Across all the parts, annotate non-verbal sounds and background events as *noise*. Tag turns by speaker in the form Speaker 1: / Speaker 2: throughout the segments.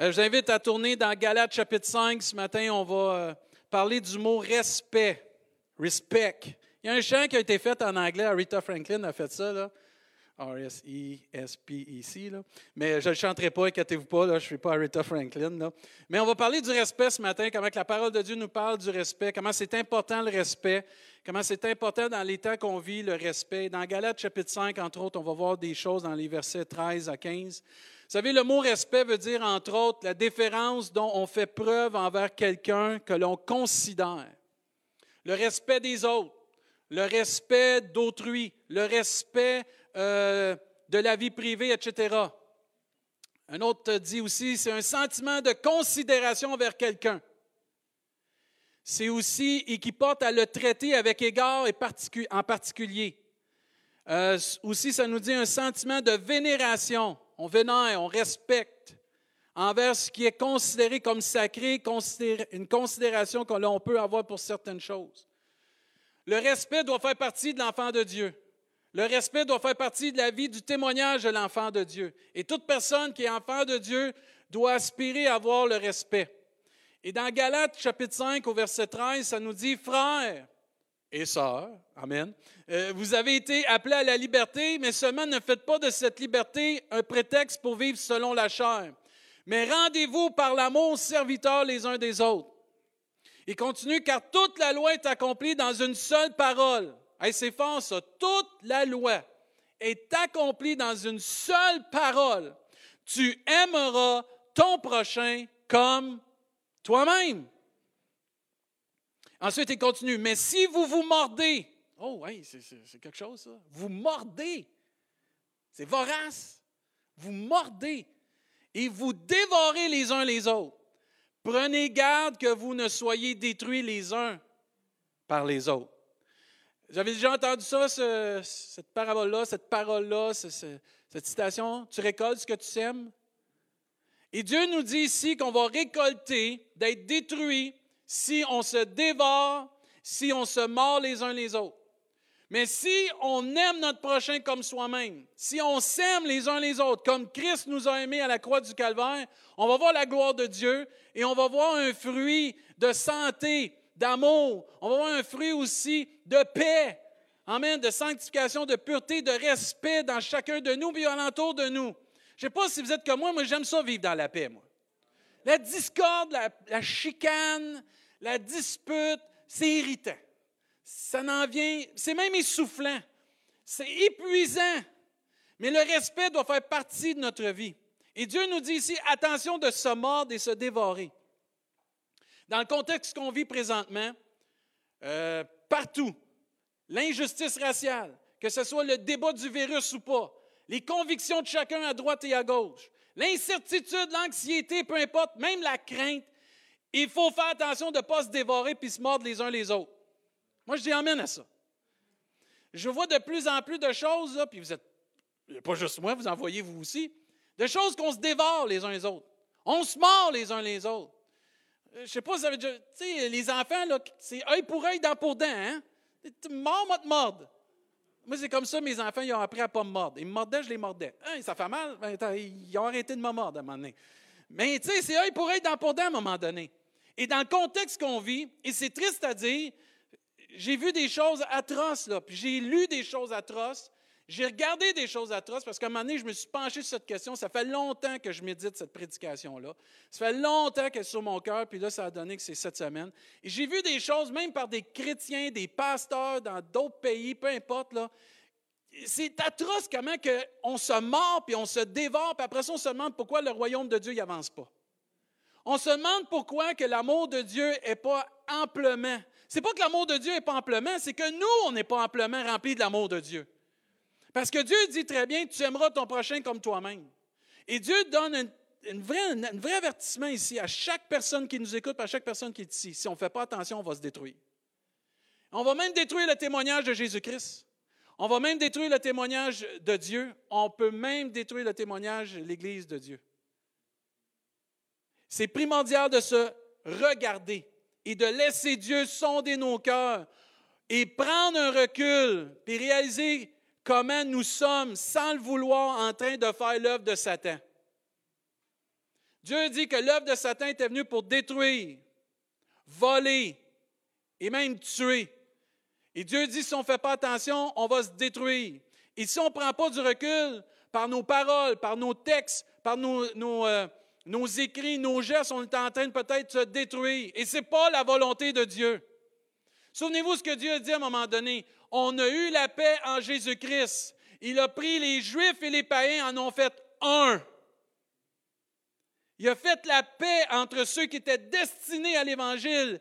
Speaker 1: Euh, je vous à tourner dans Galates chapitre 5. Ce matin, on va euh, parler du mot respect. Respect. Il y a un chant qui a été fait en anglais. Rita Franklin a fait ça. Là. R-S-E-S-P-E-C. Mais je ne le chanterai pas, inquiétez-vous pas, là, je ne suis pas Rita Franklin. Là. Mais on va parler du respect ce matin, comment la parole de Dieu nous parle du respect, comment c'est important le respect, comment c'est important dans les temps qu'on vit le respect. Dans Galates chapitre 5, entre autres, on va voir des choses dans les versets 13 à 15. Vous savez, le mot respect veut dire, entre autres, la déférence dont on fait preuve envers quelqu'un que l'on considère. Le respect des autres, le respect d'autrui, le respect euh, de la vie privée, etc. Un autre dit aussi, c'est un sentiment de considération envers quelqu'un. C'est aussi, et qui porte à le traiter avec égard et en particulier. Euh, aussi, ça nous dit un sentiment de vénération. On vénère, on respecte envers ce qui est considéré comme sacré, une considération que l'on peut avoir pour certaines choses. Le respect doit faire partie de l'enfant de Dieu. Le respect doit faire partie de la vie du témoignage de l'enfant de Dieu. Et toute personne qui est enfant de Dieu doit aspirer à avoir le respect. Et dans Galates chapitre 5 au verset 13, ça nous dit, frères et sœurs, Amen, euh, vous avez été appelés à la liberté, mais seulement ne faites pas de cette liberté un prétexte pour vivre selon la chair, mais rendez-vous par l'amour serviteurs les uns des autres. Il continue, car toute la loi est accomplie dans une seule parole. C'est fort ça. Toute la loi est accomplie dans une seule parole. Tu aimeras ton prochain comme toi-même. Ensuite, il continue. Mais si vous vous mordez, oh oui, c'est quelque chose ça. Vous mordez. C'est vorace. Vous mordez et vous dévorez les uns les autres. Prenez garde que vous ne soyez détruits les uns par les autres. J'avais déjà entendu ça, cette parabole-là, cette parole-là, cette citation. Tu récoltes ce que tu sèmes. Et Dieu nous dit ici qu'on va récolter d'être détruit si on se dévore, si on se mord les uns les autres. Mais si on aime notre prochain comme soi-même, si on s'aime les uns les autres, comme Christ nous a aimés à la croix du Calvaire, on va voir la gloire de Dieu et on va voir un fruit de santé, d'amour. On va voir un fruit aussi de paix. Amen, de sanctification, de pureté, de respect dans chacun de nous et alentour de nous. Je ne sais pas si vous êtes comme moi, mais j'aime ça vivre dans la paix, moi. La discorde, la chicane, la dispute, c'est irritant ça n'en vient, c'est même essoufflant, c'est épuisant. Mais le respect doit faire partie de notre vie. Et Dieu nous dit ici, attention de se mordre et se dévorer. Dans le contexte qu'on vit présentement, euh, partout, l'injustice raciale, que ce soit le débat du virus ou pas, les convictions de chacun à droite et à gauche, l'incertitude, l'anxiété, peu importe, même la crainte, il faut faire attention de ne pas se dévorer puis se mordre les uns les autres. Moi, je dis amène à ça. Je vois de plus en plus de choses, puis vous êtes, pas juste moi, vous en voyez vous aussi, de choses qu'on se dévore les uns les autres. On se mord les uns les autres. Euh, je sais pas si vous avez déjà. Tu sais, les enfants, là, c'est œil pour œil, dent pour dent, hein? Mort, moi, te mordre. Moi, c'est comme ça, mes enfants, ils ont appris à ne pas me mordre. Ils me mordaient, je les mordais. Hein, ça fait mal, ben, ils ont arrêté de me mordre à un moment donné. Mais tu sais, c'est œil pour œil, dent pour dent à un moment donné. Et dans le contexte qu'on vit, et c'est triste à dire, j'ai vu des choses atroces, là, puis j'ai lu des choses atroces. J'ai regardé des choses atroces parce qu'à un moment donné, je me suis penché sur cette question. Ça fait longtemps que je médite cette prédication-là. Ça fait longtemps qu'elle est sur mon cœur, puis là, ça a donné que c'est cette semaine. Et j'ai vu des choses, même par des chrétiens, des pasteurs dans d'autres pays, peu importe. C'est atroce comment que on se mord, puis on se dévore, puis après ça, on se demande pourquoi le royaume de Dieu n'avance pas. On se demande pourquoi que l'amour de Dieu n'est pas amplement c'est pas que l'amour de Dieu n'est pas amplement, c'est que nous, on n'est pas amplement remplis de l'amour de Dieu. Parce que Dieu dit très bien, tu aimeras ton prochain comme toi-même. Et Dieu donne un, vrai, avertissement ici à chaque personne qui nous écoute, à chaque personne qui est ici. Si on ne fait pas attention, on va se détruire. On va même détruire le témoignage de Jésus-Christ. On va même détruire le témoignage de Dieu. On peut même détruire le témoignage de l'Église de Dieu. C'est primordial de se regarder et de laisser Dieu sonder nos cœurs et prendre un recul, puis réaliser comment nous sommes, sans le vouloir, en train de faire l'œuvre de Satan? Dieu dit que l'œuvre de Satan était venue pour détruire, voler et même tuer. Et Dieu dit, si on ne fait pas attention, on va se détruire. Et si on ne prend pas du recul par nos paroles, par nos textes, par euh, nos écrits, nos gestes, on est en train de peut-être se détruire. Et ce n'est pas la volonté de Dieu. Souvenez-vous ce que Dieu a dit à un moment donné. On a eu la paix en Jésus-Christ. Il a pris les Juifs et les païens, en ont fait un. Il a fait la paix entre ceux qui étaient destinés à l'Évangile,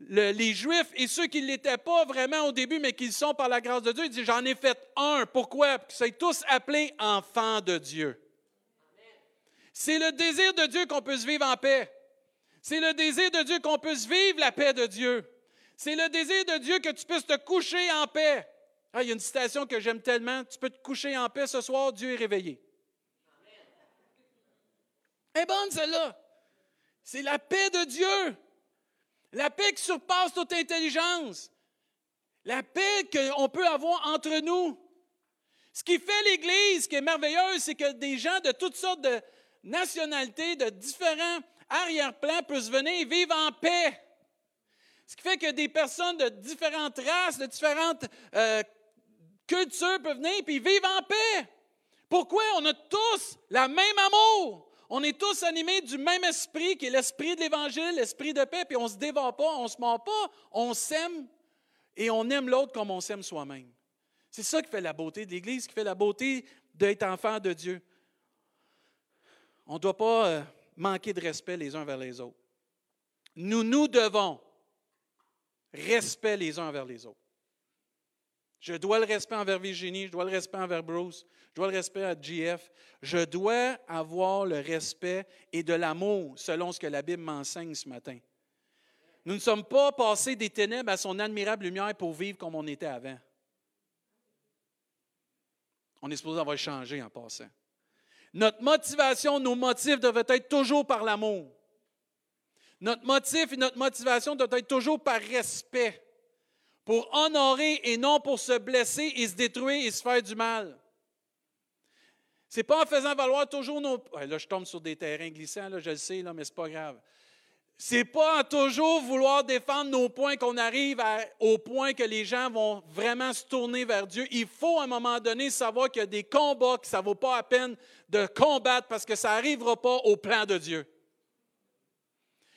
Speaker 1: les Juifs, et ceux qui ne l'étaient pas vraiment au début, mais qui sont par la grâce de Dieu. Il dit, j'en ai fait un. Pourquoi? Parce qu'ils sont tous appelés enfants de Dieu. C'est le désir de Dieu qu'on puisse vivre en paix. C'est le désir de Dieu qu'on puisse vivre la paix de Dieu. C'est le désir de Dieu que tu puisses te coucher en paix. Ah, il y a une citation que j'aime tellement. Tu peux te coucher en paix ce soir, Dieu est réveillé. Est bonne celle-là. C'est la paix de Dieu. La paix qui surpasse toute intelligence. La paix qu'on peut avoir entre nous. Ce qui fait l'Église, ce qui est merveilleux, c'est que des gens de toutes sortes de nationalités, de différents arrière-plans peuvent venir vivre en paix. Ce qui fait que des personnes de différentes races, de différentes euh, cultures peuvent venir et vivre en paix. Pourquoi? On a tous le même amour. On est tous animés du même esprit qui est l'esprit de l'Évangile, l'esprit de paix, puis on ne se dévore pas, on ne se ment pas, on s'aime et on aime l'autre comme on s'aime soi-même. C'est ça qui fait la beauté de l'Église, qui fait la beauté d'être enfant de Dieu. On ne doit pas euh, manquer de respect les uns vers les autres. Nous nous devons respect les uns envers les autres. Je dois le respect envers Virginie, je dois le respect envers Bruce, je dois le respect à GF. Je dois avoir le respect et de l'amour selon ce que la Bible m'enseigne ce matin. Nous ne sommes pas passés des ténèbres à son admirable lumière pour vivre comme on était avant. On est supposé avoir changé en passant. Notre motivation, nos motifs devaient être toujours par l'amour. Notre motif et notre motivation doivent être toujours par respect, pour honorer et non pour se blesser et se détruire et se faire du mal. Ce n'est pas en faisant valoir toujours nos. Là, je tombe sur des terrains glissants, là, je le sais, là, mais ce n'est pas grave. C'est pas en toujours vouloir défendre nos points qu'on arrive au point que les gens vont vraiment se tourner vers Dieu. Il faut à un moment donné savoir qu'il y a des combats que ça ne vaut pas la peine de combattre parce que ça n'arrivera pas au plan de Dieu.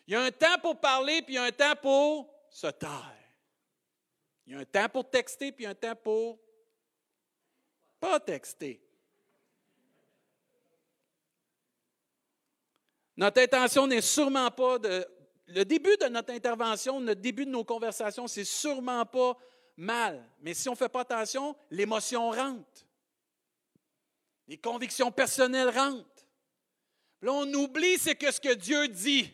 Speaker 1: Il y a un temps pour parler, puis il y a un temps pour se taire. Il y a un temps pour texter, puis il y a un temps pour pas texter. Notre intention n'est sûrement pas de... Le début de notre intervention, le début de nos conversations, c'est sûrement pas mal. Mais si on ne fait pas attention, l'émotion rentre. Les convictions personnelles rentrent. là, on oublie c'est que ce que Dieu dit.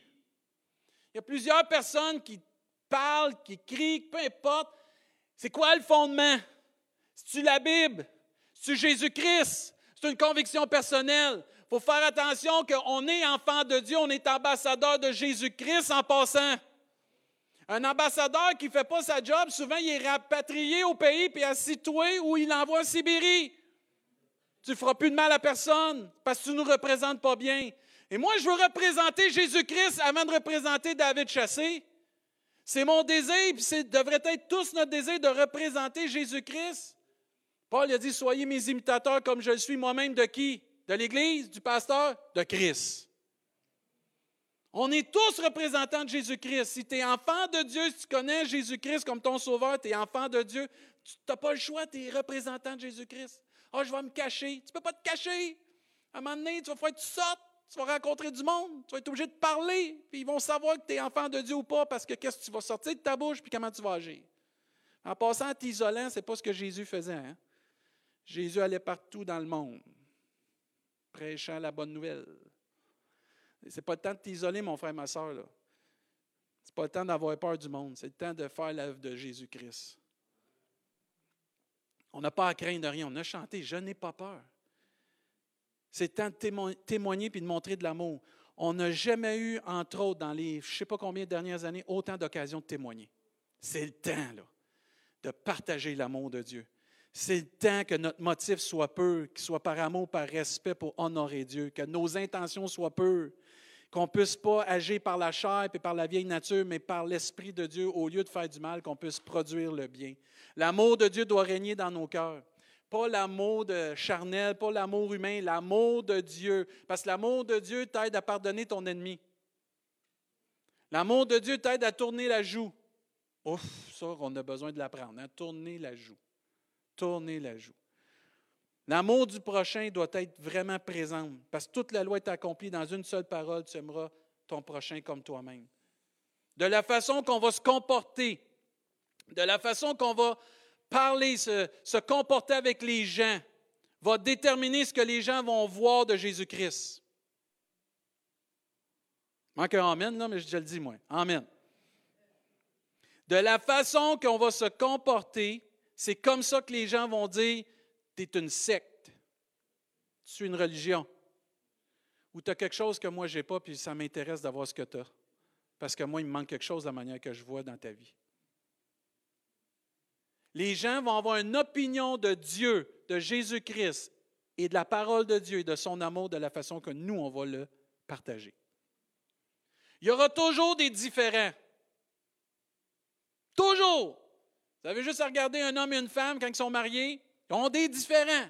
Speaker 1: Il y a plusieurs personnes qui parlent, qui crient, peu importe. C'est quoi le fondement? C'est-tu la Bible? C'est-tu Jésus-Christ? C'est une conviction personnelle. Il faut faire attention qu'on est enfant de Dieu, on est ambassadeur de Jésus-Christ en passant. Un ambassadeur qui ne fait pas sa job, souvent il est rapatrié au pays puis assitoué ou il l'envoie en Sibérie. Tu ne feras plus de mal à personne parce que tu ne nous représentes pas bien. Et moi, je veux représenter Jésus-Christ avant de représenter David Chassé. C'est mon désir, puis c'est devrait être tous notre désir de représenter Jésus-Christ. Paul a dit Soyez mes imitateurs comme je le suis moi-même de qui? De l'Église, du pasteur, de Christ. On est tous représentants de Jésus-Christ. Si tu es enfant de Dieu, si tu connais Jésus-Christ comme ton sauveur, tu es enfant de Dieu, tu n'as pas le choix, tu es représentant de Jésus-Christ. Ah, oh, je vais me cacher. Tu ne peux pas te cacher. À un moment donné, tu vas falloir que tu sortes. Tu vas rencontrer du monde, tu vas être obligé de parler, puis ils vont savoir que tu es enfant de Dieu ou pas, parce que qu'est-ce que tu vas sortir de ta bouche, puis comment tu vas agir. En passant, t'isolant, ce n'est pas ce que Jésus faisait. Hein. Jésus allait partout dans le monde, prêchant la bonne nouvelle. Ce n'est pas le temps de t'isoler, mon frère, ma soeur. Ce n'est pas le temps d'avoir peur du monde. C'est le temps de faire l'œuvre de Jésus-Christ. On n'a pas à craindre de rien. On a chanté Je n'ai pas peur. C'est temps de témoigner puis de montrer de l'amour. On n'a jamais eu, entre autres, dans les je ne sais pas combien de dernières années, autant d'occasions de témoigner. C'est le temps, là, de partager l'amour de Dieu. C'est le temps que notre motif soit peu, qu'il soit par amour, par respect pour honorer Dieu, que nos intentions soient pures, qu'on ne puisse pas agir par la chair et par la vieille nature, mais par l'Esprit de Dieu, au lieu de faire du mal, qu'on puisse produire le bien. L'amour de Dieu doit régner dans nos cœurs. Pas l'amour de charnel, pas l'amour humain, l'amour de Dieu. Parce que l'amour de Dieu t'aide à pardonner ton ennemi. L'amour de Dieu t'aide à tourner la joue. Ouf, ça, on a besoin de l'apprendre. Hein? Tourner la joue. Tourner la joue. L'amour du prochain doit être vraiment présent parce que toute la loi est accomplie dans une seule parole, tu aimeras ton prochain comme toi-même. De la façon qu'on va se comporter, de la façon qu'on va parler, se, comporter avec les gens, va déterminer ce que les gens vont voir de Jésus-Christ. Manque un Amen, là, mais je le dis, moi. Amen. De la façon qu'on va se comporter, c'est comme ça que les gens vont dire tu es une secte, tu suis une religion, ou tu as quelque chose que moi je n'ai pas, puis ça m'intéresse d'avoir ce que tu as. Parce que moi, il me manque quelque chose de la manière que je vois dans ta vie. Les gens vont avoir une opinion de Dieu, de Jésus-Christ et de la parole de Dieu et de son amour de la façon que nous, on va le partager. Il y aura toujours des différents. Toujours. Vous avez juste à regarder un homme et une femme quand ils sont mariés. Ils ont des différents.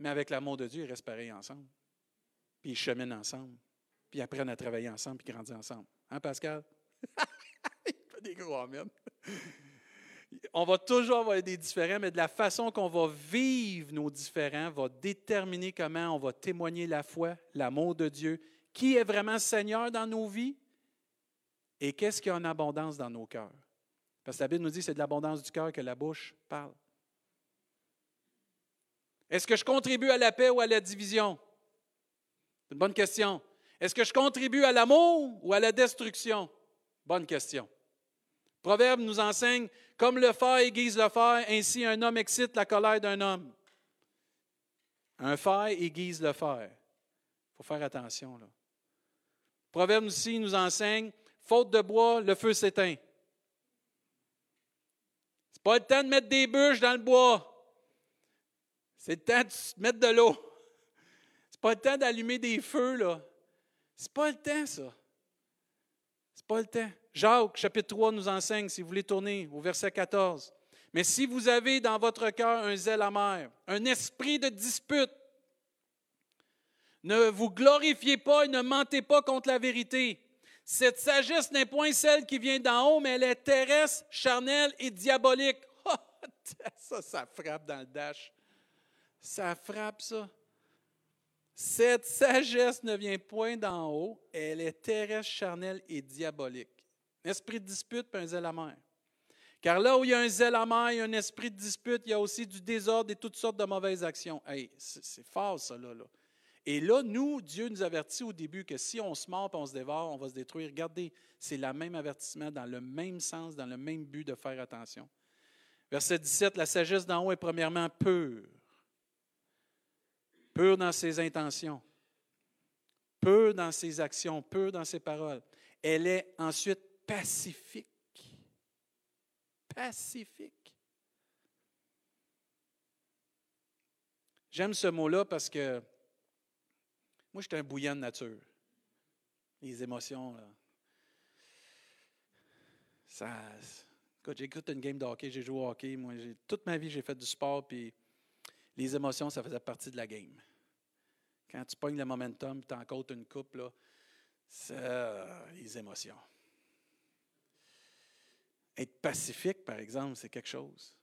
Speaker 1: Mais avec l'amour de Dieu, ils restent pareils ensemble. Puis ils cheminent ensemble. Puis ils apprennent à travailler ensemble puis grandissent ensemble. Hein, Pascal? *laughs* *laughs* des gros. On va toujours avoir des différents, mais de la façon qu'on va vivre nos différents va déterminer comment on va témoigner la foi, l'amour de Dieu, qui est vraiment Seigneur dans nos vies et qu'est-ce qu'il y a en abondance dans nos cœurs? Parce que la Bible nous dit que c'est de l'abondance du cœur que la bouche parle. Est-ce que je contribue à la paix ou à la division? C'est une bonne question. Est-ce que je contribue à l'amour ou à la destruction? Bonne question. Proverbe nous enseigne, comme le fer aiguise le fer, ainsi un homme excite la colère d'un homme. Un fer aiguise le fer. Il faut faire attention. Là. Proverbe aussi nous enseigne, faute de bois, le feu s'éteint pas le temps de mettre des bûches dans le bois. C'est le temps de mettre de l'eau. C'est pas le temps d'allumer des feux, là. C'est pas le temps, ça. Jacques, chapitre 3, nous enseigne, si vous voulez tourner au verset 14. Mais si vous avez dans votre cœur un zèle amer, un esprit de dispute, ne vous glorifiez pas et ne mentez pas contre la vérité. Cette sagesse n'est point celle qui vient d'en haut, mais elle est terrestre, charnelle et diabolique. *laughs* ça, ça frappe dans le dash. Ça frappe ça. Cette sagesse ne vient point d'en haut, elle est terrestre, charnelle et diabolique. esprit de dispute et un zèle amer. Car là où il y a un zèle amer, il y a un esprit de dispute, il y a aussi du désordre et toutes sortes de mauvaises actions. Hey, c'est fort ça là. Et là, nous, Dieu nous avertit au début que si on se mord et on se dévore, on va se détruire. Regardez, c'est le même avertissement dans le même sens, dans le même but de faire attention. Verset 17, la sagesse d'en haut est premièrement pure. Pure dans ses intentions, pure dans ses actions, pure dans ses paroles. Elle est ensuite pacifique. Pacifique. J'aime ce mot-là parce que moi, j'étais un bouillant de nature. Les émotions, là. Ça. Quand j'écoute une game de hockey, j'ai joué au hockey. Moi, toute ma vie, j'ai fait du sport, puis les émotions, ça faisait partie de la game. Quand tu pognes le momentum, tu en une coupe, là, ça, les émotions. Être pacifique, par exemple, c'est quelque chose.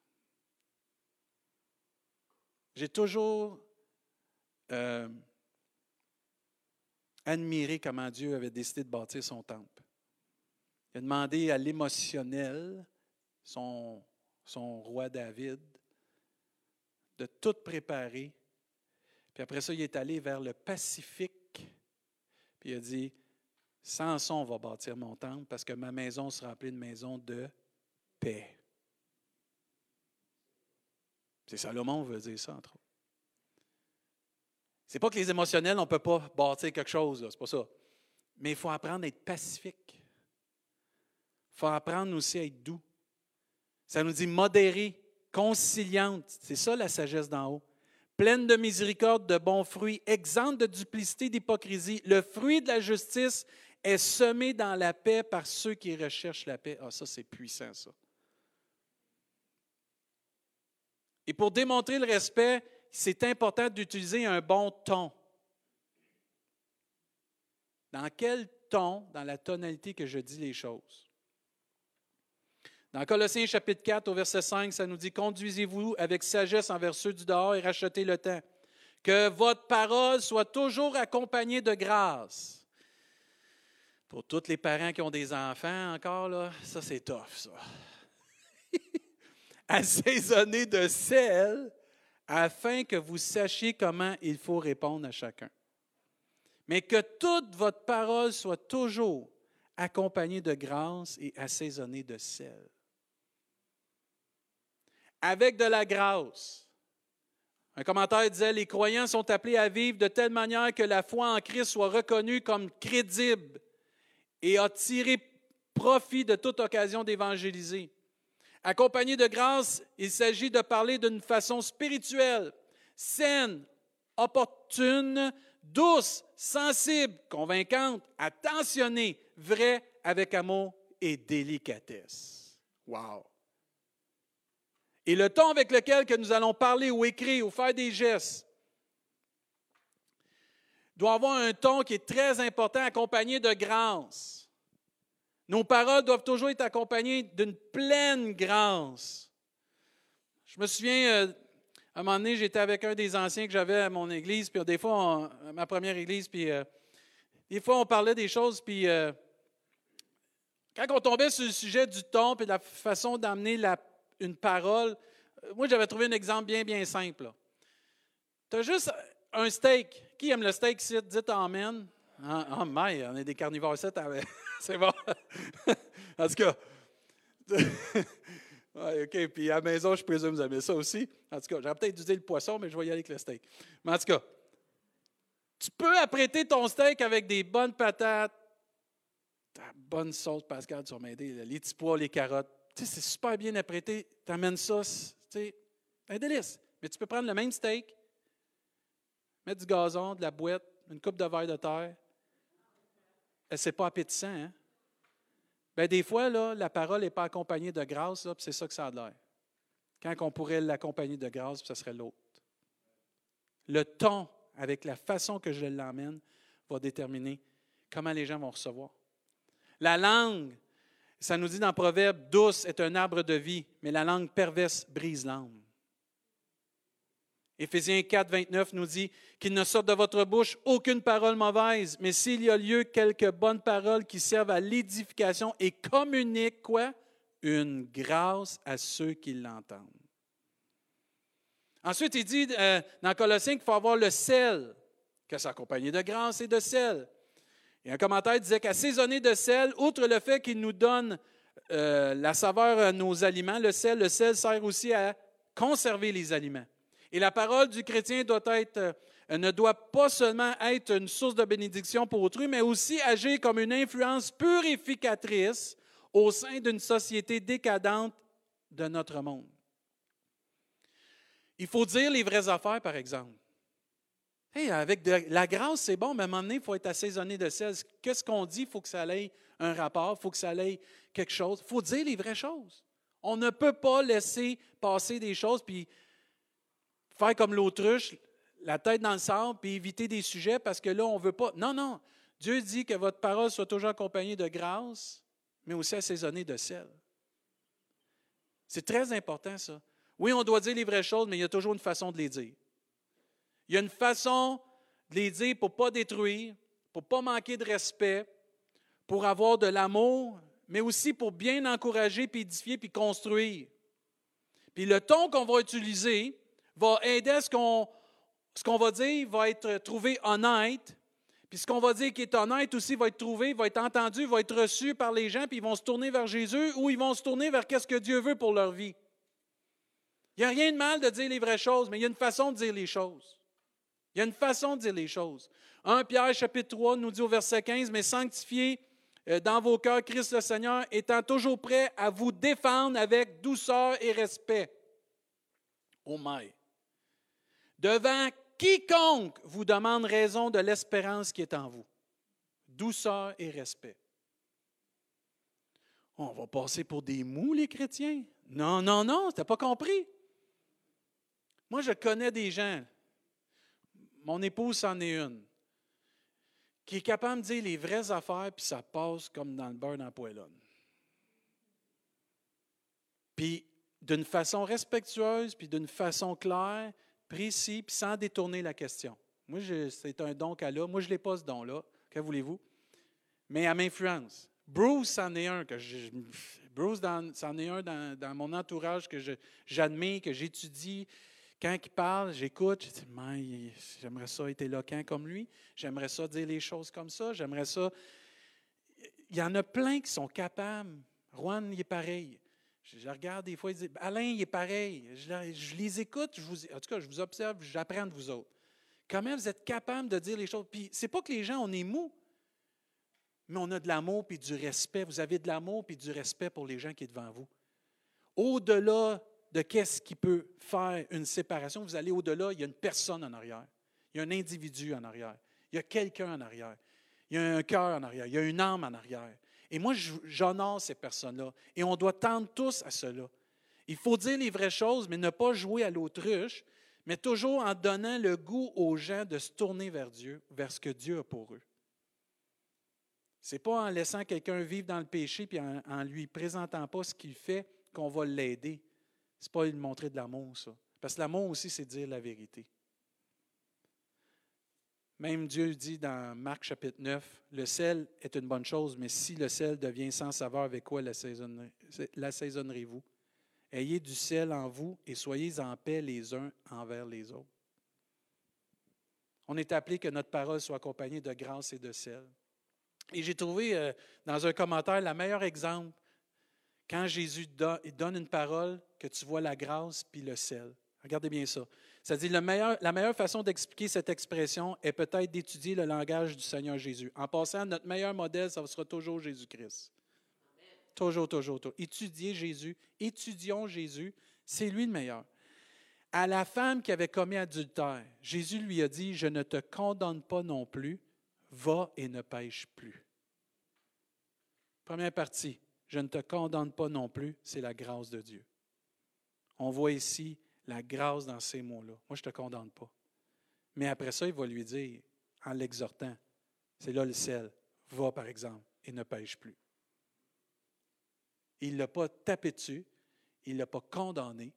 Speaker 1: J'ai toujours euh, admirer comment Dieu avait décidé de bâtir son temple. Il a demandé à l'émotionnel, son roi David, de tout préparer. Puis après ça, il est allé vers le Pacifique. Puis il a dit, sans on va bâtir mon temple parce que ma maison sera appelée une maison de paix. C'est Salomon veut dire ça, entre autres. C'est pas que les émotionnels, on ne peut pas bâtir quelque chose, c'est pas ça. Mais il faut apprendre à être pacifique. Il faut apprendre aussi à être doux. Ça nous dit modéré, conciliante. C'est ça la sagesse d'en haut. pleine de miséricorde, de bons fruits, exempte de duplicité, d'hypocrisie. Le fruit de la justice est semé dans la paix par ceux qui recherchent la paix. Ah, ça, c'est puissant, ça. Et pour démontrer le respect, c'est important d'utiliser un bon ton. Dans quel ton, dans la tonalité que je dis les choses? Dans Colossiens chapitre 4 au verset 5, ça nous dit, Conduisez-vous avec sagesse envers ceux du dehors et rachetez le temps. Que votre parole soit toujours accompagnée de grâce. Pour tous les parents qui ont des enfants encore, là, ça c'est tough, ça. *laughs* Assaisonnée de sel, afin que vous sachiez comment il faut répondre à chacun. Mais que toute votre parole soit toujours accompagnée de grâce et assaisonnée de sel avec de la grâce. Un commentaire disait, les croyants sont appelés à vivre de telle manière que la foi en Christ soit reconnue comme crédible et a tiré profit de toute occasion d'évangéliser. Accompagné de grâce, il s'agit de parler d'une façon spirituelle, saine, opportune, douce, sensible, convaincante, attentionnée, vraie, avec amour et délicatesse. Wow! Et le ton avec lequel que nous allons parler ou écrire ou faire des gestes doit avoir un ton qui est très important, accompagné de grâce. Nos paroles doivent toujours être accompagnées d'une pleine grâce. Je me souviens, euh, à un moment donné, j'étais avec un des anciens que j'avais à mon église, puis des fois, à ma première église, puis euh, des fois, on parlait des choses, puis euh, quand on tombait sur le sujet du ton, puis de la façon d'amener la une parole. Euh, moi, j'avais trouvé un exemple bien, bien simple. Tu as juste un steak. Qui aime le steak ici? Dites Amen. Oh, my, on est des carnivores. *laughs* C'est bon. *laughs* en tout cas. *laughs* OK. Puis à la maison, je présume que vous aimez ça aussi. En tout cas, j'aurais peut-être dû le poisson, mais je vais y aller avec le steak. Mais en tout cas, tu peux apprêter ton steak avec des bonnes patates, ta bonne sauce, Pascal, tu vas m'aider, les petits pois, les carottes, c'est super bien apprêté. Tu amènes ça, c'est un délice. Mais tu peux prendre le même steak, mettre du gazon, de la boîte, une coupe de verre de terre. C'est pas appétissant, hein? Bien, des fois, là, la parole n'est pas accompagnée de grâce, puis c'est ça que ça a l'air. Quand on pourrait l'accompagner de grâce, ce serait l'autre. Le ton, avec la façon que je l'emmène, va déterminer comment les gens vont recevoir. La langue, ça nous dit dans Proverbe, douce est un arbre de vie, mais la langue perverse brise l'âme. Éphésiens 4, 29 nous dit qu'il ne sorte de votre bouche aucune parole mauvaise, mais s'il y a lieu, quelques bonnes paroles qui servent à l'édification et communiquent quoi? Une grâce à ceux qui l'entendent. Ensuite, il dit euh, dans Colossiens qu'il faut avoir le sel, que s'accompagner de grâce et de sel. Et un commentaire disait qu'assaisonner de sel, outre le fait qu'il nous donne euh, la saveur à nos aliments, le sel, le sel sert aussi à conserver les aliments. Et la parole du chrétien doit être, euh, ne doit pas seulement être une source de bénédiction pour autrui, mais aussi agir comme une influence purificatrice au sein d'une société décadente de notre monde. Il faut dire les vraies affaires, par exemple avec la grâce, c'est bon, mais à un moment donné, il faut être assaisonné de sel. Qu'est-ce qu'on dit? Il faut que ça aille un rapport, il faut que ça aille quelque chose. Il faut dire les vraies choses. On ne peut pas laisser passer des choses puis faire comme l'autruche, la tête dans le sable, puis éviter des sujets parce que là, on ne veut pas. Non, non. Dieu dit que votre parole soit toujours accompagnée de grâce, mais aussi assaisonnée de sel. C'est très important, ça. Oui, on doit dire les vraies choses, mais il y a toujours une façon de les dire. Il y a une façon de les dire pour ne pas détruire, pour ne pas manquer de respect, pour avoir de l'amour, mais aussi pour bien encourager, puis édifier, puis construire. Puis le ton qu'on va utiliser va aider à ce qu'on ce va dire va être trouvé honnête. Puis ce qu'on va dire qui est honnête aussi va être trouvé, va être entendu, va être reçu par les gens, puis ils vont se tourner vers Jésus ou ils vont se tourner vers qu'est-ce que Dieu veut pour leur vie. Il n'y a rien de mal de dire les vraies choses, mais il y a une façon de dire les choses. Il y a une façon de dire les choses. 1 Pierre chapitre 3 nous dit au verset 15, mais sanctifiez euh, dans vos cœurs Christ le Seigneur, étant toujours prêt à vous défendre avec douceur et respect. Oh my! devant quiconque vous demande raison de l'espérance qui est en vous. Douceur et respect. On va passer pour des mous, les chrétiens? Non, non, non, tu n'as pas compris. Moi, je connais des gens, mon épouse en est une, qui est capable de dire les vraies affaires, puis ça passe comme dans le beurre dans. Puis d'une façon respectueuse, puis d'une façon claire, précise, puis sans détourner la question. Moi, c'est un don qu'elle a. Moi, je n'ai pas ce don-là. Que voulez-vous? Mais elle m'influence. Bruce, c'en est un Bruce, c'en est un dans, dans, mon entourage que j'admire, que j'étudie, quand il parle, j'écoute, je dis, j'aimerais ça être éloquent comme lui, j'aimerais ça dire les choses comme ça, j'aimerais ça. Il y en a plein qui sont capables. Juan, il est pareil. Je, regarde des fois, il dit, Alain, il est pareil. Je, les écoute, je vous, en tout cas, je vous observe, j'apprends de vous autres. Comment vous êtes capable de dire les choses? Puis, c'est pas que les gens, on est mous, mais on a de l'amour puis du respect. Vous avez de l'amour puis du respect pour les gens qui sont devant vous. Au-delà de qu'est-ce qui peut faire une séparation, vous allez au-delà, il y a une personne en arrière, il y a un individu en arrière, il y a quelqu'un en arrière, il y a un cœur en arrière, il y a une âme en arrière. Et moi, j'honore ces personnes-là. Et on doit tendre tous à cela. Il faut dire les vraies choses, mais ne pas jouer à l'autruche, mais toujours en donnant le goût aux gens de se tourner vers Dieu, vers ce que Dieu a pour eux. Ce n'est pas en laissant quelqu'un vivre dans le péché et en, en lui présentant pas ce qu'il fait qu'on va l'aider. Ce n'est pas lui montrer de l'amour, ça. Parce que l'amour aussi, c'est dire la vérité. Même Dieu dit dans Marc chapitre 9, le sel est une bonne chose, mais si le sel devient sans saveur, avec quoi l'assaisonnerez-vous? Ayez du sel en vous et soyez en paix les uns envers les autres. On est appelé que notre parole soit accompagnée de grâce et de sel. Et j'ai trouvé euh, dans un commentaire le meilleur exemple quand Jésus donne une parole, que tu vois la grâce puis le sel. Regardez bien ça. Ça dit la meilleure façon d'expliquer cette expression est peut-être d'étudier le langage du Seigneur Jésus. En passant, notre meilleur modèle, ça sera toujours Jésus-Christ. Toujours, toujours, toujours. Étudiez Jésus, étudions Jésus, c'est lui le meilleur. À la femme qui avait commis adultère, Jésus lui a dit, je ne te condamne pas non plus, va et ne pêche plus. Première partie, je ne te condamne pas non plus, c'est la grâce de Dieu. On voit ici la grâce dans ces mots-là. Moi, je ne te condamne pas. Mais après ça, il va lui dire, en l'exhortant, c'est là le sel, va par exemple et ne pêche plus. Il ne l'a pas tapé dessus, il ne l'a pas condamné,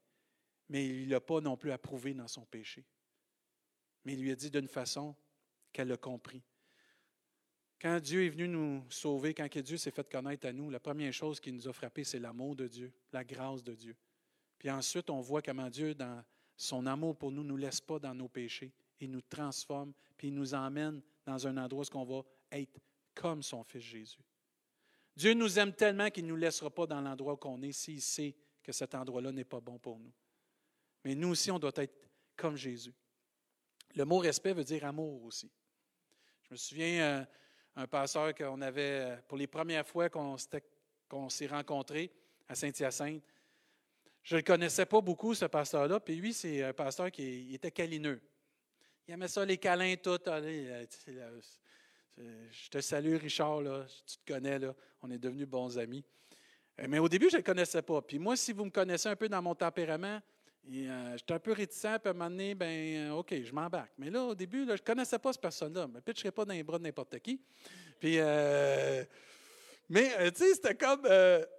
Speaker 1: mais il ne l'a pas non plus approuvé dans son péché. Mais il lui a dit d'une façon qu'elle a compris. Quand Dieu est venu nous sauver, quand Dieu s'est fait connaître à nous, la première chose qui nous a frappé, c'est l'amour de Dieu, la grâce de Dieu. Puis ensuite, on voit comment Dieu, dans son amour pour nous, ne nous laisse pas dans nos péchés. Il nous transforme, puis il nous emmène dans un endroit où on va être comme son Fils Jésus. Dieu nous aime tellement qu'il ne nous laissera pas dans l'endroit où on est s'il sait que cet endroit-là n'est pas bon pour nous. Mais nous aussi, on doit être comme Jésus. Le mot respect veut dire amour aussi. Je me souviens, euh, un pasteur qu'on avait, euh, pour les premières fois qu'on s'est rencontrés à Saint-Hyacinthe. Je ne le connaissais pas beaucoup, ce pasteur-là, puis lui, c'est un pasteur qui était câlineux. Il aimait ça, les câlins, tout. Euh, je te salue, Richard, tu te connais, là, on est devenus bons amis. Euh, mais au début, je ne le connaissais pas. Puis moi, si vous me connaissez un peu dans mon tempérament, euh, j'étais un peu réticent, puis à un moment donné, ben, euh, OK, je m'embarque. Mais là, au début, je ne connaissais pas cette personne-là. Je ne pitcherais pas dans les bras de n'importe qui. Puis, euh, mais, tu sais, c'était comme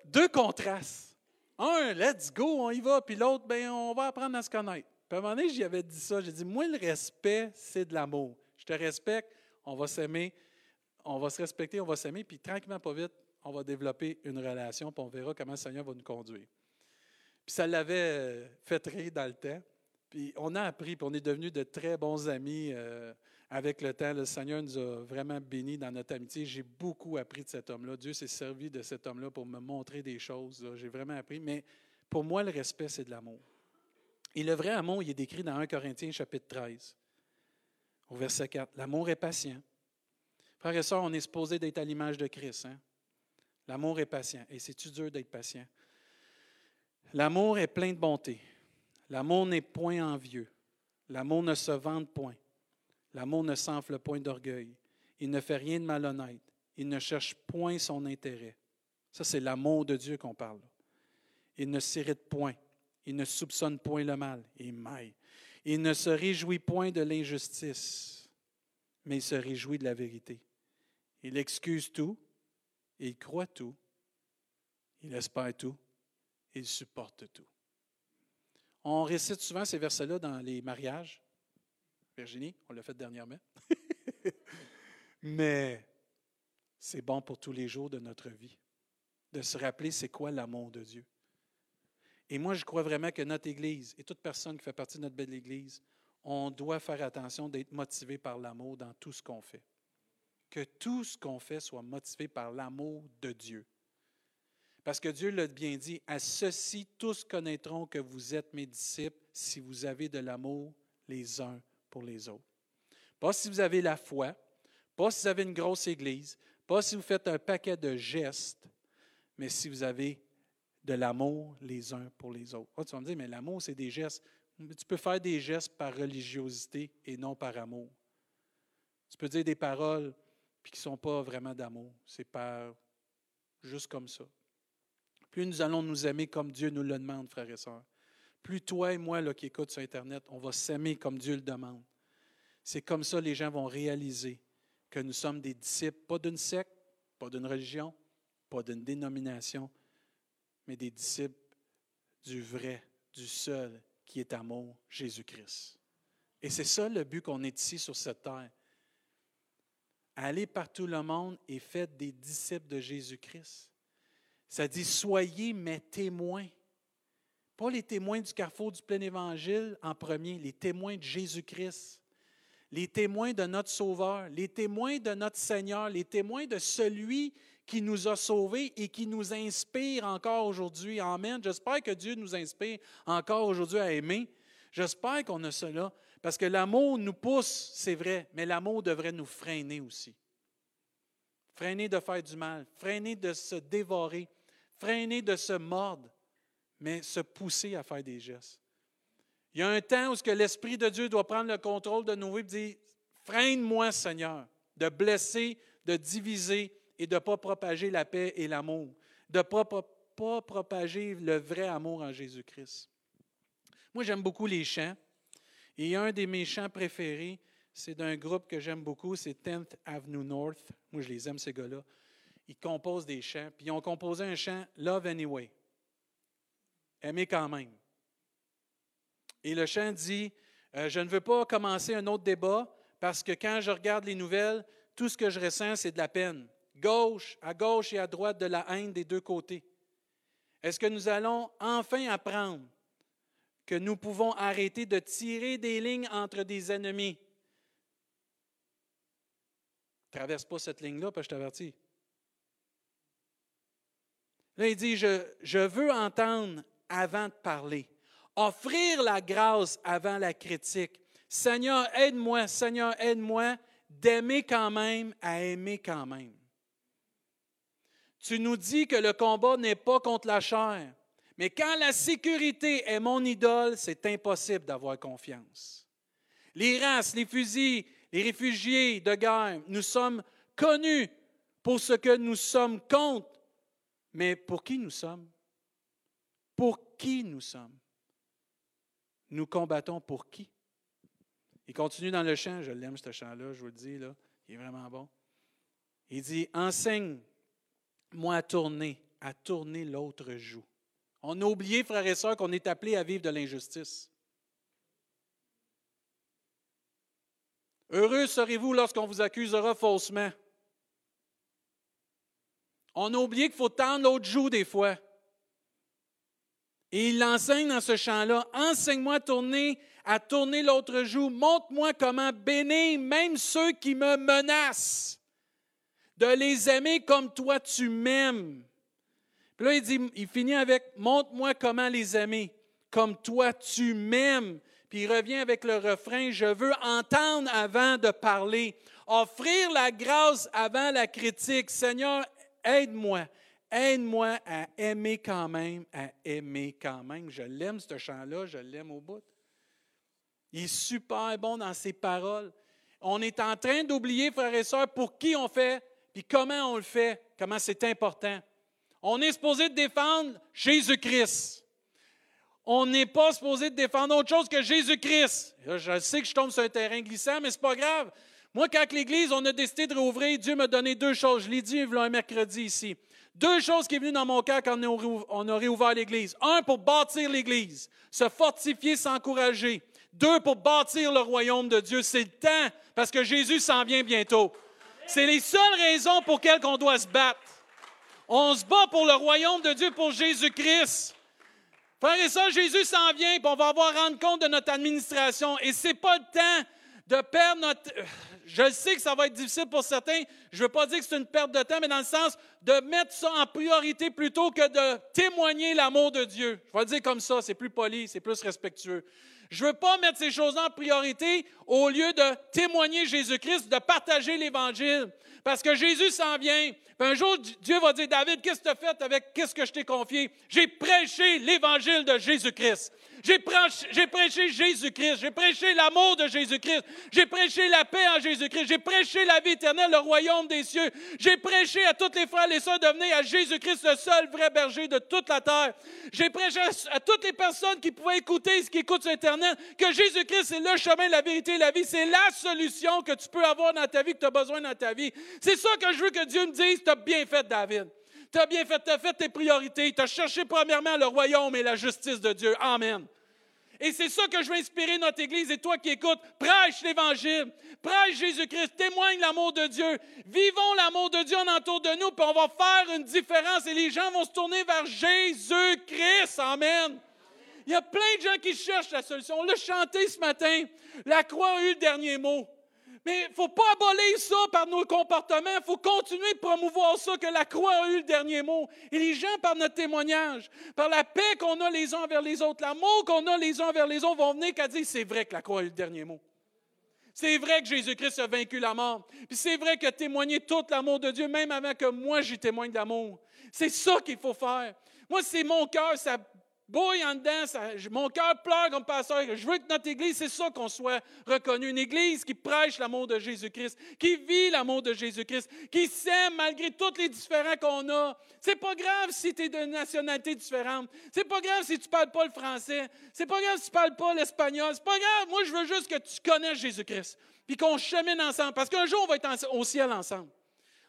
Speaker 1: deux contrastes. Un, let's go, on y va. Puis l'autre, ben, on va apprendre à se connaître. Puis à un moment donné, j'y avais dit ça. J'ai dit, moi, le respect, c'est de l'amour. Je te respecte, on va s'aimer, on va se respecter, on va s'aimer. Puis tranquillement, pas vite, on va développer une relation, puis on verra comment le Seigneur va nous conduire. Puis ça l'avait euh, fait rire dans le temps. Puis on a appris, puis on est devenus de très bons amis euh, avec le temps. Le Seigneur nous a vraiment bénis dans notre amitié. J'ai beaucoup appris de cet homme-là. Dieu s'est servi de cet homme-là pour me montrer des choses. J'ai vraiment appris. Mais pour moi, le respect, c'est de l'amour. Et le vrai amour, il est décrit dans 1 Corinthiens chapitre 13, au verset 4. L'amour est patient. Frères et sœurs, on est supposé d'être à l'image de Christ. Hein? L'amour est patient. Et c'est-tu dur d'être patient? L'amour est plein de bonté. L'amour n'est point envieux. L'amour ne se vante point. L'amour ne s'enfle point d'orgueil. Il ne fait rien de malhonnête. Il ne cherche point son intérêt. Ça, c'est l'amour de Dieu qu'on parle. Il ne s'irrite point. Il ne soupçonne point le mal. Il. Il ne se réjouit point de l'injustice, mais il se réjouit de la vérité. Il excuse tout. Il croit tout. Il espère tout. Il supporte tout. On récite souvent ces versets-là dans les mariages. Virginie, on l'a fait dernièrement. *laughs* Mais c'est bon pour tous les jours de notre vie de se rappeler c'est quoi l'amour de Dieu. Et moi, je crois vraiment que notre Église et toute personne qui fait partie de notre belle Église, on doit faire attention d'être motivé par l'amour dans tout ce qu'on fait. Que tout ce qu'on fait soit motivé par l'amour de Dieu. Parce que Dieu l'a bien dit, à ceci tous connaîtront que vous êtes mes disciples si vous avez de l'amour les uns pour les autres. Pas si vous avez la foi, pas si vous avez une grosse église, pas si vous faites un paquet de gestes, mais si vous avez de l'amour les uns pour les autres. Ah, tu vas me dire, mais l'amour, c'est des gestes. Tu peux faire des gestes par religiosité et non par amour. Tu peux dire des paroles puis qui ne sont pas vraiment d'amour. C'est par juste comme ça. Plus nous allons nous aimer comme Dieu nous le demande, frères et sœurs. Plus toi et moi là, qui écoutent sur Internet, on va s'aimer comme Dieu le demande. C'est comme ça les gens vont réaliser que nous sommes des disciples, pas d'une secte, pas d'une religion, pas d'une dénomination, mais des disciples du vrai, du seul qui est amour, Jésus-Christ. Et c'est ça le but qu'on est ici sur cette terre. Allez partout le monde et faites des disciples de Jésus-Christ. Ça dit, soyez mes témoins. Pas les témoins du carrefour du plein évangile en premier, les témoins de Jésus-Christ, les témoins de notre Sauveur, les témoins de notre Seigneur, les témoins de celui qui nous a sauvés et qui nous inspire encore aujourd'hui. Amen. J'espère que Dieu nous inspire encore aujourd'hui à aimer. J'espère qu'on a cela, parce que l'amour nous pousse, c'est vrai, mais l'amour devrait nous freiner aussi. Freiner de faire du mal, freiner de se dévorer, freiner de se mordre, mais se pousser à faire des gestes. Il y a un temps où l'Esprit de Dieu doit prendre le contrôle de nos vies et dire Freine-moi, Seigneur, de blesser, de diviser et de ne pas propager la paix et l'amour, de ne pas, propager le vrai amour en Jésus-Christ. Moi, j'aime beaucoup les chants. Et un de mes chants préférés, c'est d'un groupe que j'aime beaucoup, c'est 10th Avenue North. Moi, je les aime, ces gars-là ils composent des chants. Puis ils ont composé un chant Love Anyway. Aimer quand même. Et le chant dit euh, Je ne veux pas commencer un autre débat parce que quand je regarde les nouvelles, tout ce que je ressens, c'est de la peine. Gauche, à gauche et à droite, de la haine des deux côtés. Est-ce que nous allons enfin apprendre que nous pouvons arrêter de tirer des lignes entre des ennemis? Traverse pas cette ligne-là, parce que je t'avertis. Là, il dit, je, veux entendre avant de parler. Offrir la grâce avant la critique. Seigneur, aide-moi, Seigneur, aide-moi d'aimer quand même à aimer quand même. Tu nous dis que le combat n'est pas contre la chair, mais quand la sécurité est mon idole, c'est impossible d'avoir confiance. Les races, les fusils, les réfugiés de guerre, nous sommes connus pour ce que nous sommes contre mais pour qui nous sommes? Pour qui nous sommes? Nous combattons pour qui? Il continue dans le chant, je l'aime ce chant-là, je vous le dis, il est vraiment bon. Il dit, enseigne-moi à tourner, à tourner l'autre joue. On a oublié, frères et sœurs, qu'on est appelé à vivre de l'injustice. Heureux serez-vous lorsqu'on vous accusera faussement. On a oublié qu'il faut tendre l'autre joue des fois. Et il l'enseigne dans ce chant-là. Enseigne-moi à tourner, à tourner l'autre joue. Montre-moi comment bénir même ceux qui me menacent. De les aimer comme toi tu m'aimes. Puis là, il, dit, il finit avec Montre-moi comment les aimer, comme toi tu m'aimes. Puis il revient avec le refrain Je veux entendre avant de parler. Offrir la grâce avant la critique. Seigneur, aide-moi, aide-moi à aimer quand même, à aimer quand même. Je l'aime, ce chant-là, je l'aime au bout. Il est super bon dans ses paroles. On est en train d'oublier, frères et sœurs, pour qui on fait, puis comment on le fait, comment c'est important. On est supposé défendre Jésus-Christ. On n'est pas supposé défendre autre chose que Jésus-Christ. Je sais que je tombe sur un terrain glissant, mais ce n'est pas grave. Moi, quand l'Église, on a décidé de rouvrir, Dieu m'a donné deux choses. Je l'ai dit un mercredi ici. Deux choses qui sont venues dans mon cœur quand on a réouvert l'Église. Un, pour bâtir l'Église, se fortifier, s'encourager. Deux, pour bâtir le royaume de Dieu. C'est le temps, parce que Jésus s'en vient bientôt. C'est les seules raisons pour lesquelles on doit se battre. On se bat pour le royaume de Dieu, pour Jésus-Christ. Frère et ça, Jésus s'en vient, puis on va avoir rendre compte de notre administration. Et ce n'est pas le temps de perdre notre... Je sais que ça va être difficile pour certains. Je ne veux pas dire que c'est une perte de temps, mais dans le sens de mettre ça en priorité plutôt que de témoigner l'amour de Dieu. Je vais le dire comme ça, c'est plus poli, c'est plus respectueux. Je ne veux pas mettre ces choses en priorité au lieu de témoigner Jésus-Christ, de partager l'Évangile. Parce que Jésus s'en vient. Un jour, Dieu va dire, David, qu'est-ce que tu as fait avec qu'est-ce que je t'ai confié? J'ai prêché l'Évangile de Jésus-Christ. J'ai prêché, Jésus-Christ. J'ai prêché l'amour de Jésus-Christ. J'ai prêché la paix en Jésus-Christ. J'ai prêché la vie éternelle, le royaume des cieux. J'ai prêché à tous les frères et les sœurs de venir à Jésus-Christ, le seul vrai berger de toute la terre. J'ai prêché à, toutes les personnes qui pouvaient écouter ce qui écoutent sur Internet que Jésus-Christ, c'est le chemin, la vérité et la vie. C'est la solution que tu peux avoir dans ta vie, que tu as besoin dans ta vie. C'est ça que je veux que Dieu me dise. Tu as bien fait, David. Tu as bien fait, tu as fait tes priorités. Tu as cherché premièrement le royaume et la justice de Dieu. Amen. Et c'est ça que je veux inspirer notre Église. Et toi qui écoutes, prêche l'Évangile, prêche Jésus-Christ, témoigne l'amour de Dieu. Vivons l'amour de Dieu en entour de nous, puis on va faire une différence et les gens vont se tourner vers Jésus-Christ. Amen. Il y a plein de gens qui cherchent la solution. On l'a chanté ce matin. La croix a eu le dernier mot. Mais il ne faut pas abolir ça par nos comportements. Il faut continuer de promouvoir ça, que la croix a eu le dernier mot. Et les gens, par notre témoignage, par la paix qu'on a les uns envers les autres, l'amour qu'on a les uns envers les autres, vont venir qu'à dire c'est vrai que la croix a eu le dernier mot. C'est vrai que Jésus-Christ a vaincu la mort. Puis c'est vrai que témoigner tout l'amour de Dieu, même avant que moi j'y témoigne d'amour. C'est ça qu'il faut faire. Moi, c'est mon cœur, ça bouille en dedans, mon cœur pleure comme pasteur. Je veux que notre Église, c'est ça qu'on soit reconnu. Une Église qui prêche l'amour de Jésus-Christ, qui vit l'amour de Jésus-Christ, qui s'aime malgré tous les différents qu'on a. C'est pas grave si tu es de nationalité différente. C'est pas grave si tu parles pas le français. C'est pas grave si tu parles pas l'espagnol. C'est pas grave. Moi, je veux juste que tu connaisses Jésus-Christ. Puis qu'on chemine ensemble. Parce qu'un jour, on va être au ciel ensemble.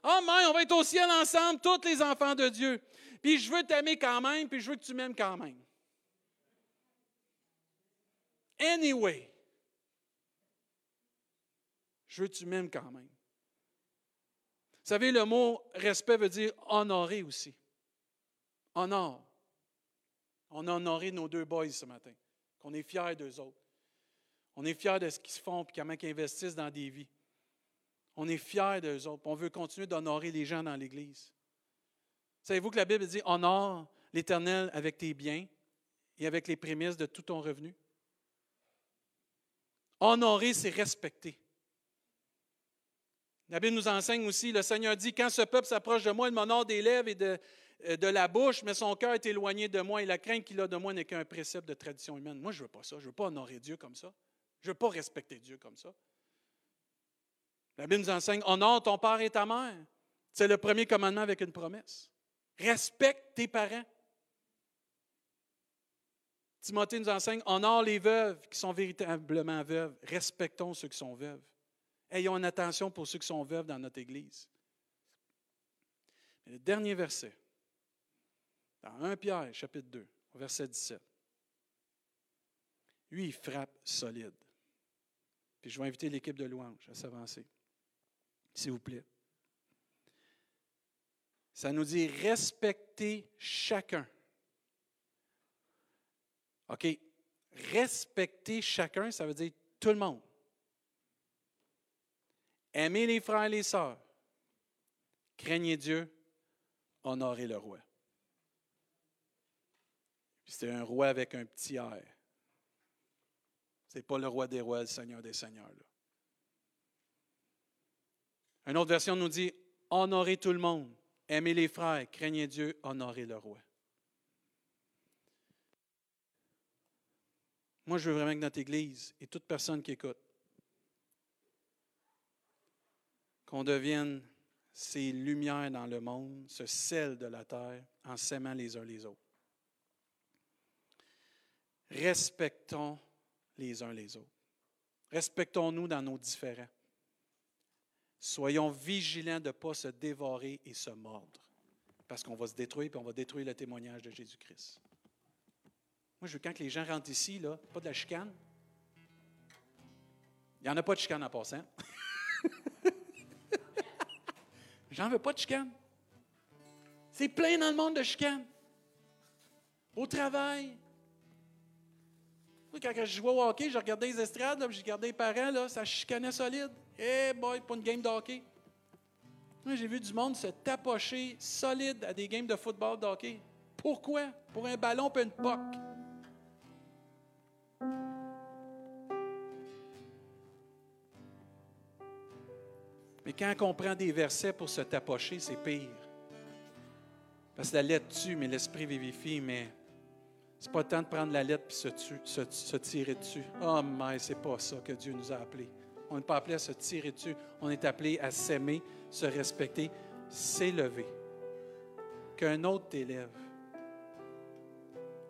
Speaker 1: Oh, on va être au ciel ensemble, tous les enfants de Dieu. Puis je veux t'aimer quand même, puis je veux que tu m'aimes quand même. Anyway, je veux que tu m'aimes quand même? Vous savez, le mot respect veut dire honorer aussi. Honor. On a honoré nos deux boys ce matin, qu'on est fiers d'eux autres. On est fiers de ce qu'ils font et comment ils investissent dans des vies. On est fiers d'eux autres. On veut continuer d'honorer les gens dans l'Église. Savez-vous que la Bible dit honore l'Éternel avec tes biens et avec les prémices de tout ton revenu? Honorer, c'est respecter. La Bible nous enseigne aussi, le Seigneur dit, quand ce peuple s'approche de moi, il m'honore des lèvres et de, euh, de la bouche, mais son cœur est éloigné de moi et la crainte qu'il a de moi n'est qu'un précepte de tradition humaine. Moi, je ne veux pas ça. Je ne veux pas honorer Dieu comme ça. Je ne veux pas respecter Dieu comme ça. La Bible nous enseigne, honore ton père et ta mère. C'est le premier commandement avec une promesse. Respecte tes parents. Timothée nous enseigne, honore les veuves qui sont véritablement veuves. Respectons ceux qui sont veuves. Ayons une attention pour ceux qui sont veuves dans notre Église. le dernier verset, dans 1 Pierre, chapitre 2, verset 17. Lui, il frappe solide. Puis je vais inviter l'équipe de louange à s'avancer. S'il vous plaît. Ça nous dit respecter chacun OK? Respecter chacun, ça veut dire tout le monde. Aimer les frères et les sœurs. Craignez Dieu. Honorez le roi. C'est un roi avec un petit air. Ce n'est pas le roi des rois, le Seigneur des seigneurs. Une autre version nous dit Honorez tout le monde. Aimez les frères. Craignez Dieu. Honorez le roi. Moi, je veux vraiment que notre Église et toute personne qui écoute, qu'on devienne ces lumières dans le monde, ce sel de la terre, en s'aimant les uns les autres. Respectons les uns les autres. Respectons-nous dans nos différends. Soyons vigilants de ne pas se dévorer et se mordre, parce qu'on va se détruire et on va détruire le témoignage de Jésus-Christ. Moi, je veux quand les gens rentrent ici, là, pas de la chicane. Il n'y en a pas de chicane en passant. *laughs* J'en veux pas de chicane. C'est plein dans le monde de chicane. Au travail. Quand je jouais au hockey, je regardais les estrades, je regardais les parents, là, ça chicanait solide. Eh boy, pas une game de hockey. Moi, j'ai vu du monde se tapocher solide à des games de football, de hockey. Pourquoi? Pour un ballon et une poque. Mais quand on prend des versets pour se tapocher, c'est pire. Parce que la lettre tue, mais l'esprit vivifie, mais c'est pas le temps de prendre la lettre et se, se, tirer dessus. Oh, mais c'est pas ça que Dieu nous a appelés. On n'est pas appelé à se tirer dessus. On est appelé à s'aimer, se respecter, s'élever. Qu'un autre t'élève.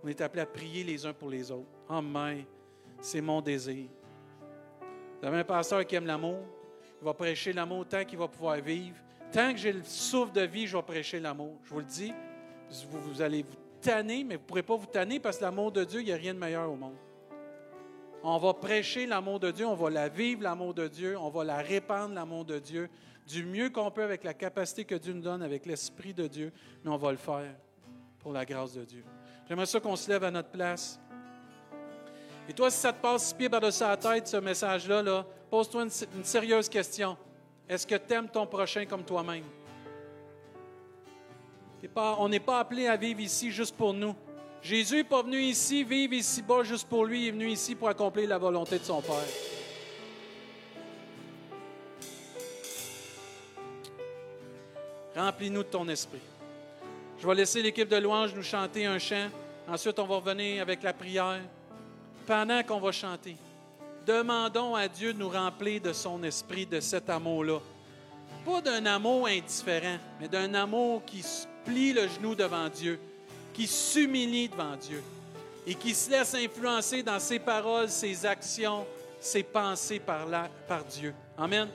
Speaker 1: On est appelé à prier les uns pour les autres. Oh, mais c'est mon désir. Vous avez un pasteur qui aime l'amour, il va prêcher l'amour tant qu'il va pouvoir vivre. Tant que j'ai le souffle de vie, je vais prêcher l'amour. Je vous le dis, vous, allez vous tanner, mais vous ne pourrez pas vous tanner parce que l'amour de Dieu, il n'y a rien de meilleur au monde. On va prêcher l'amour de Dieu, on va la vivre, l'amour de Dieu, on va la répandre, l'amour de Dieu, du mieux qu'on peut avec la capacité que Dieu nous donne, avec l'Esprit de Dieu, mais on va le faire pour la grâce de Dieu. J'aimerais ça qu'on se lève à notre place. Et toi, si ça te passe six pieds par-dessus la tête, ce message-là, là, pose-toi une, sérieuse question. Est-ce que tu aimes ton prochain comme toi-même? on n'est pas appelé à vivre ici juste pour nous. Jésus n'est pas venu ici vivre ici-bas juste pour lui, il est venu ici pour accomplir la volonté de son Père. Remplis-nous de ton esprit. Je vais laisser l'équipe de louanges nous chanter un chant. Ensuite, on va revenir avec la prière pendant qu'on va chanter, demandons à Dieu de nous remplir de son esprit, de cet amour-là. Pas d'un amour indifférent, mais d'un amour qui plie le genou devant Dieu, qui s'humilie devant Dieu et qui se laisse influencer dans ses paroles, ses actions, ses pensées par, Dieu. Amen.